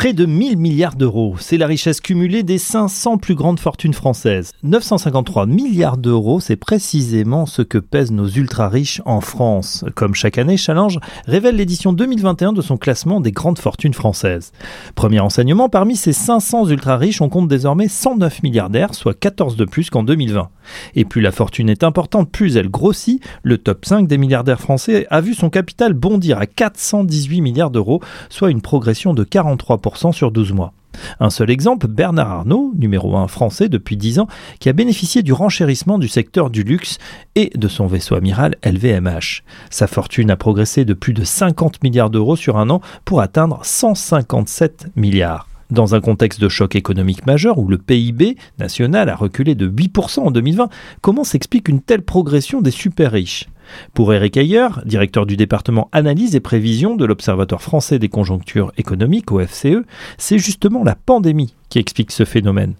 Près de 1000 milliards d'euros, c'est la richesse cumulée des 500 plus grandes fortunes françaises. 953 milliards d'euros, c'est précisément ce que pèsent nos ultra-riches en France. Comme chaque année, Challenge révèle l'édition 2021 de son classement des grandes fortunes françaises. Premier enseignement, parmi ces 500 ultra-riches, on compte désormais 109 milliardaires, soit 14 de plus qu'en 2020. Et plus la fortune est importante, plus elle grossit. Le top 5 des milliardaires français a vu son capital bondir à 418 milliards d'euros, soit une progression de 43% sur 12 mois. Un seul exemple, Bernard Arnault, numéro 1 français depuis 10 ans, qui a bénéficié du renchérissement du secteur du luxe et de son vaisseau amiral LVMH. Sa fortune a progressé de plus de 50 milliards d'euros sur un an pour atteindre 157 milliards. Dans un contexte de choc économique majeur où le PIB national a reculé de 8% en 2020, comment s'explique une telle progression des super riches? Pour Eric Ayer, directeur du département analyse et prévision de l'Observatoire français des conjonctures économiques, OFCE, c'est justement la pandémie qui explique ce phénomène.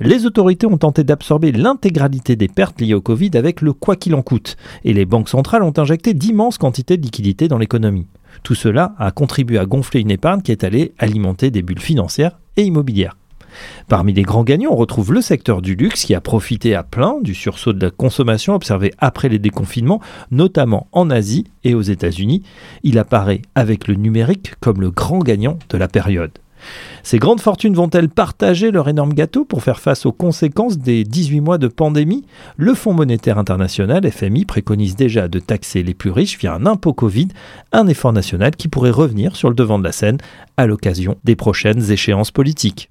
Les autorités ont tenté d'absorber l'intégralité des pertes liées au Covid avec le quoi qu'il en coûte, et les banques centrales ont injecté d'immenses quantités de liquidités dans l'économie. Tout cela a contribué à gonfler une épargne qui est allée alimenter des bulles financières et immobilières. Parmi les grands gagnants, on retrouve le secteur du luxe qui a profité à plein du sursaut de la consommation observé après les déconfinements, notamment en Asie et aux États-Unis. Il apparaît avec le numérique comme le grand gagnant de la période. Ces grandes fortunes vont-elles partager leur énorme gâteau pour faire face aux conséquences des 18 mois de pandémie? Le Fonds monétaire international, FMI, préconise déjà de taxer les plus riches via un impôt Covid, un effort national qui pourrait revenir sur le devant de la scène à l'occasion des prochaines échéances politiques.